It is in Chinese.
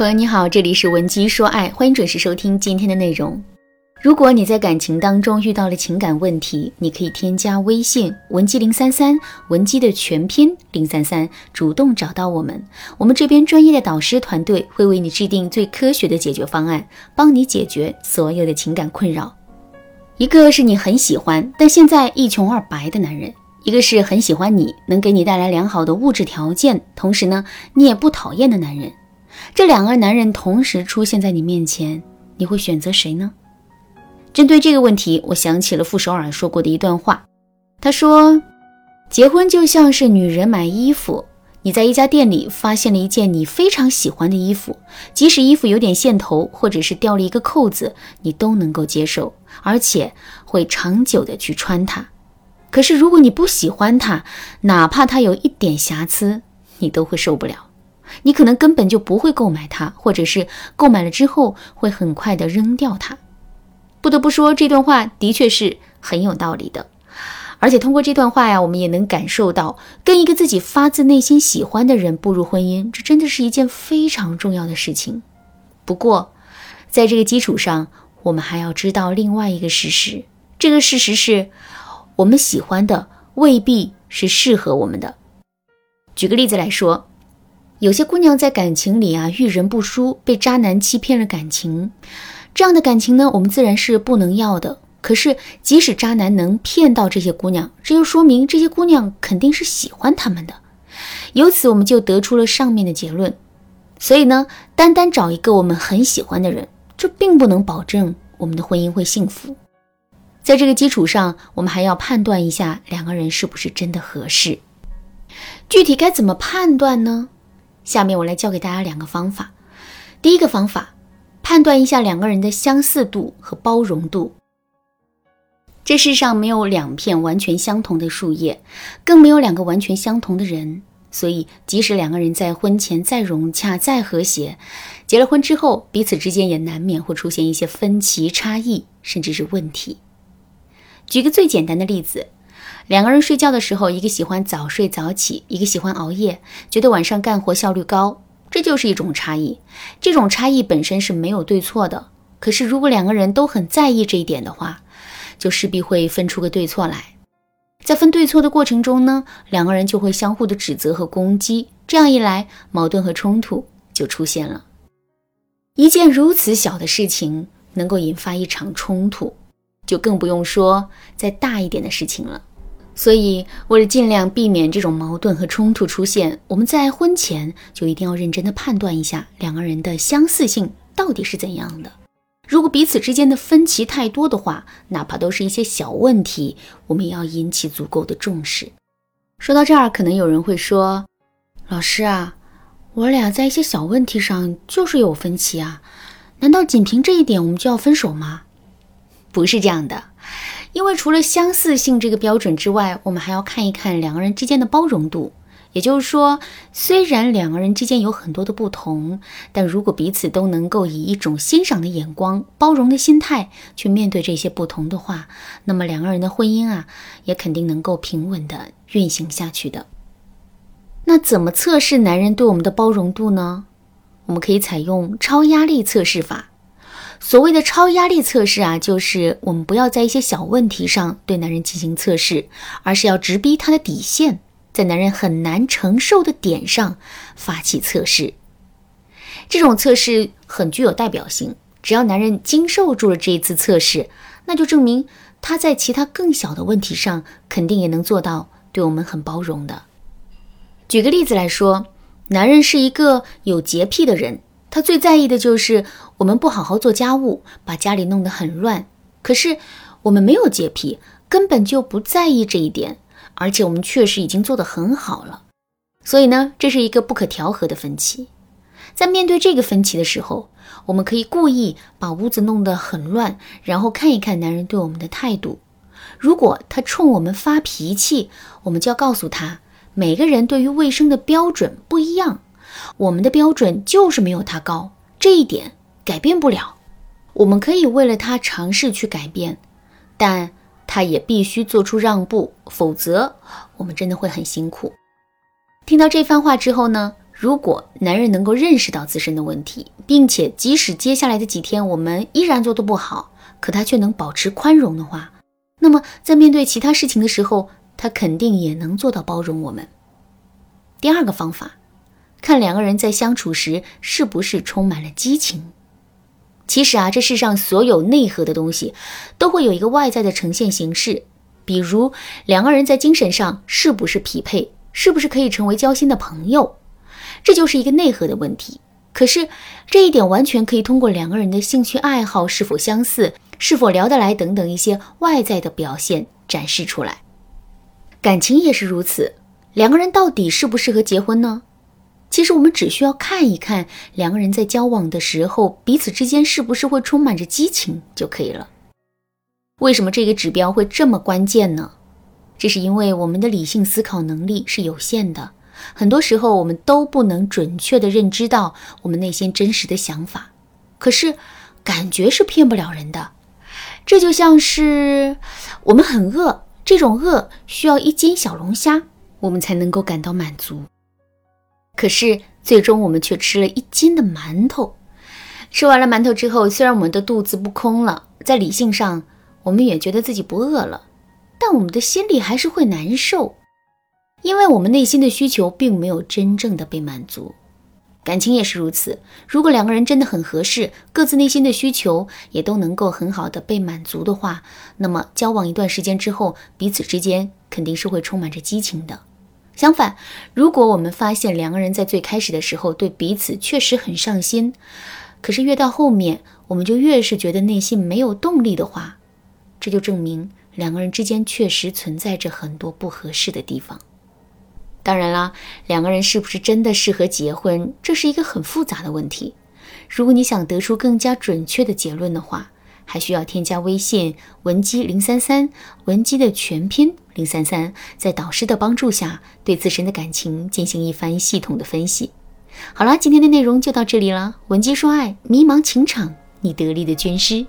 朋友你好，这里是文姬说爱，欢迎准时收听今天的内容。如果你在感情当中遇到了情感问题，你可以添加微信文姬零三三，文姬的全拼零三三，主动找到我们，我们这边专业的导师团队会为你制定最科学的解决方案，帮你解决所有的情感困扰。一个是你很喜欢，但现在一穷二白的男人；一个是很喜欢你，能给你带来良好的物质条件，同时呢，你也不讨厌的男人。这两个男人同时出现在你面前，你会选择谁呢？针对这个问题，我想起了傅首尔说过的一段话。他说：“结婚就像是女人买衣服，你在一家店里发现了一件你非常喜欢的衣服，即使衣服有点线头，或者是掉了一个扣子，你都能够接受，而且会长久的去穿它。可是如果你不喜欢它，哪怕它有一点瑕疵，你都会受不了。你可能根本就不会购买它，或者是购买了之后会很快的扔掉它。”不得不说，这段话的确是很有道理的。而且通过这段话呀，我们也能感受到，跟一个自己发自内心喜欢的人步入婚姻，这真的是一件非常重要的事情。不过，在这个基础上，我们还要知道另外一个事实：这个事实是，我们喜欢的未必是适合我们的。举个例子来说，有些姑娘在感情里啊，遇人不淑，被渣男欺骗了感情。这样的感情呢，我们自然是不能要的。可是，即使渣男能骗到这些姑娘，这就说明这些姑娘肯定是喜欢他们的。由此，我们就得出了上面的结论。所以呢，单单找一个我们很喜欢的人，这并不能保证我们的婚姻会幸福。在这个基础上，我们还要判断一下两个人是不是真的合适。具体该怎么判断呢？下面我来教给大家两个方法。第一个方法。判断一下两个人的相似度和包容度。这世上没有两片完全相同的树叶，更没有两个完全相同的人。所以，即使两个人在婚前再融洽、再和谐，结了婚之后，彼此之间也难免会出现一些分歧、差异，甚至是问题。举个最简单的例子，两个人睡觉的时候，一个喜欢早睡早起，一个喜欢熬夜，觉得晚上干活效率高。这就是一种差异，这种差异本身是没有对错的。可是，如果两个人都很在意这一点的话，就势必会分出个对错来。在分对错的过程中呢，两个人就会相互的指责和攻击，这样一来，矛盾和冲突就出现了。一件如此小的事情能够引发一场冲突，就更不用说再大一点的事情了。所以，为了尽量避免这种矛盾和冲突出现，我们在婚前就一定要认真的判断一下两个人的相似性到底是怎样的。如果彼此之间的分歧太多的话，哪怕都是一些小问题，我们也要引起足够的重视。说到这儿，可能有人会说：“老师啊，我俩在一些小问题上就是有分歧啊，难道仅凭这一点我们就要分手吗？”不是这样的。因为除了相似性这个标准之外，我们还要看一看两个人之间的包容度。也就是说，虽然两个人之间有很多的不同，但如果彼此都能够以一种欣赏的眼光、包容的心态去面对这些不同的话，那么两个人的婚姻啊，也肯定能够平稳的运行下去的。那怎么测试男人对我们的包容度呢？我们可以采用超压力测试法。所谓的超压力测试啊，就是我们不要在一些小问题上对男人进行测试，而是要直逼他的底线，在男人很难承受的点上发起测试。这种测试很具有代表性，只要男人经受住了这一次测试，那就证明他在其他更小的问题上肯定也能做到对我们很包容的。举个例子来说，男人是一个有洁癖的人。他最在意的就是我们不好好做家务，把家里弄得很乱。可是我们没有洁癖，根本就不在意这一点，而且我们确实已经做得很好了。所以呢，这是一个不可调和的分歧。在面对这个分歧的时候，我们可以故意把屋子弄得很乱，然后看一看男人对我们的态度。如果他冲我们发脾气，我们就要告诉他，每个人对于卫生的标准不一样。我们的标准就是没有他高，这一点改变不了。我们可以为了他尝试去改变，但他也必须做出让步，否则我们真的会很辛苦。听到这番话之后呢，如果男人能够认识到自身的问题，并且即使接下来的几天我们依然做得不好，可他却能保持宽容的话，那么在面对其他事情的时候，他肯定也能做到包容我们。第二个方法，看两个人在相处时是不是充满了激情。其实啊，这世上所有内核的东西，都会有一个外在的呈现形式，比如两个人在精神上是不是匹配，是不是可以成为交心的朋友。这就是一个内核的问题，可是这一点完全可以通过两个人的兴趣爱好是否相似、是否聊得来等等一些外在的表现展示出来。感情也是如此，两个人到底适不适合结婚呢？其实我们只需要看一看两个人在交往的时候，彼此之间是不是会充满着激情就可以了。为什么这个指标会这么关键呢？这是因为我们的理性思考能力是有限的。很多时候，我们都不能准确的认知到我们内心真实的想法。可是，感觉是骗不了人的。这就像是我们很饿，这种饿需要一斤小龙虾，我们才能够感到满足。可是，最终我们却吃了一斤的馒头。吃完了馒头之后，虽然我们的肚子不空了，在理性上我们也觉得自己不饿了，但我们的心里还是会难受。因为我们内心的需求并没有真正的被满足，感情也是如此。如果两个人真的很合适，各自内心的需求也都能够很好的被满足的话，那么交往一段时间之后，彼此之间肯定是会充满着激情的。相反，如果我们发现两个人在最开始的时候对彼此确实很上心，可是越到后面，我们就越是觉得内心没有动力的话，这就证明两个人之间确实存在着很多不合适的地方。当然啦，两个人是不是真的适合结婚，这是一个很复杂的问题。如果你想得出更加准确的结论的话，还需要添加微信文姬零三三，文姬的全拼零三三，在导师的帮助下，对自身的感情进行一番系统的分析。好啦，今天的内容就到这里了。文姬说爱，迷茫情场，你得力的军师。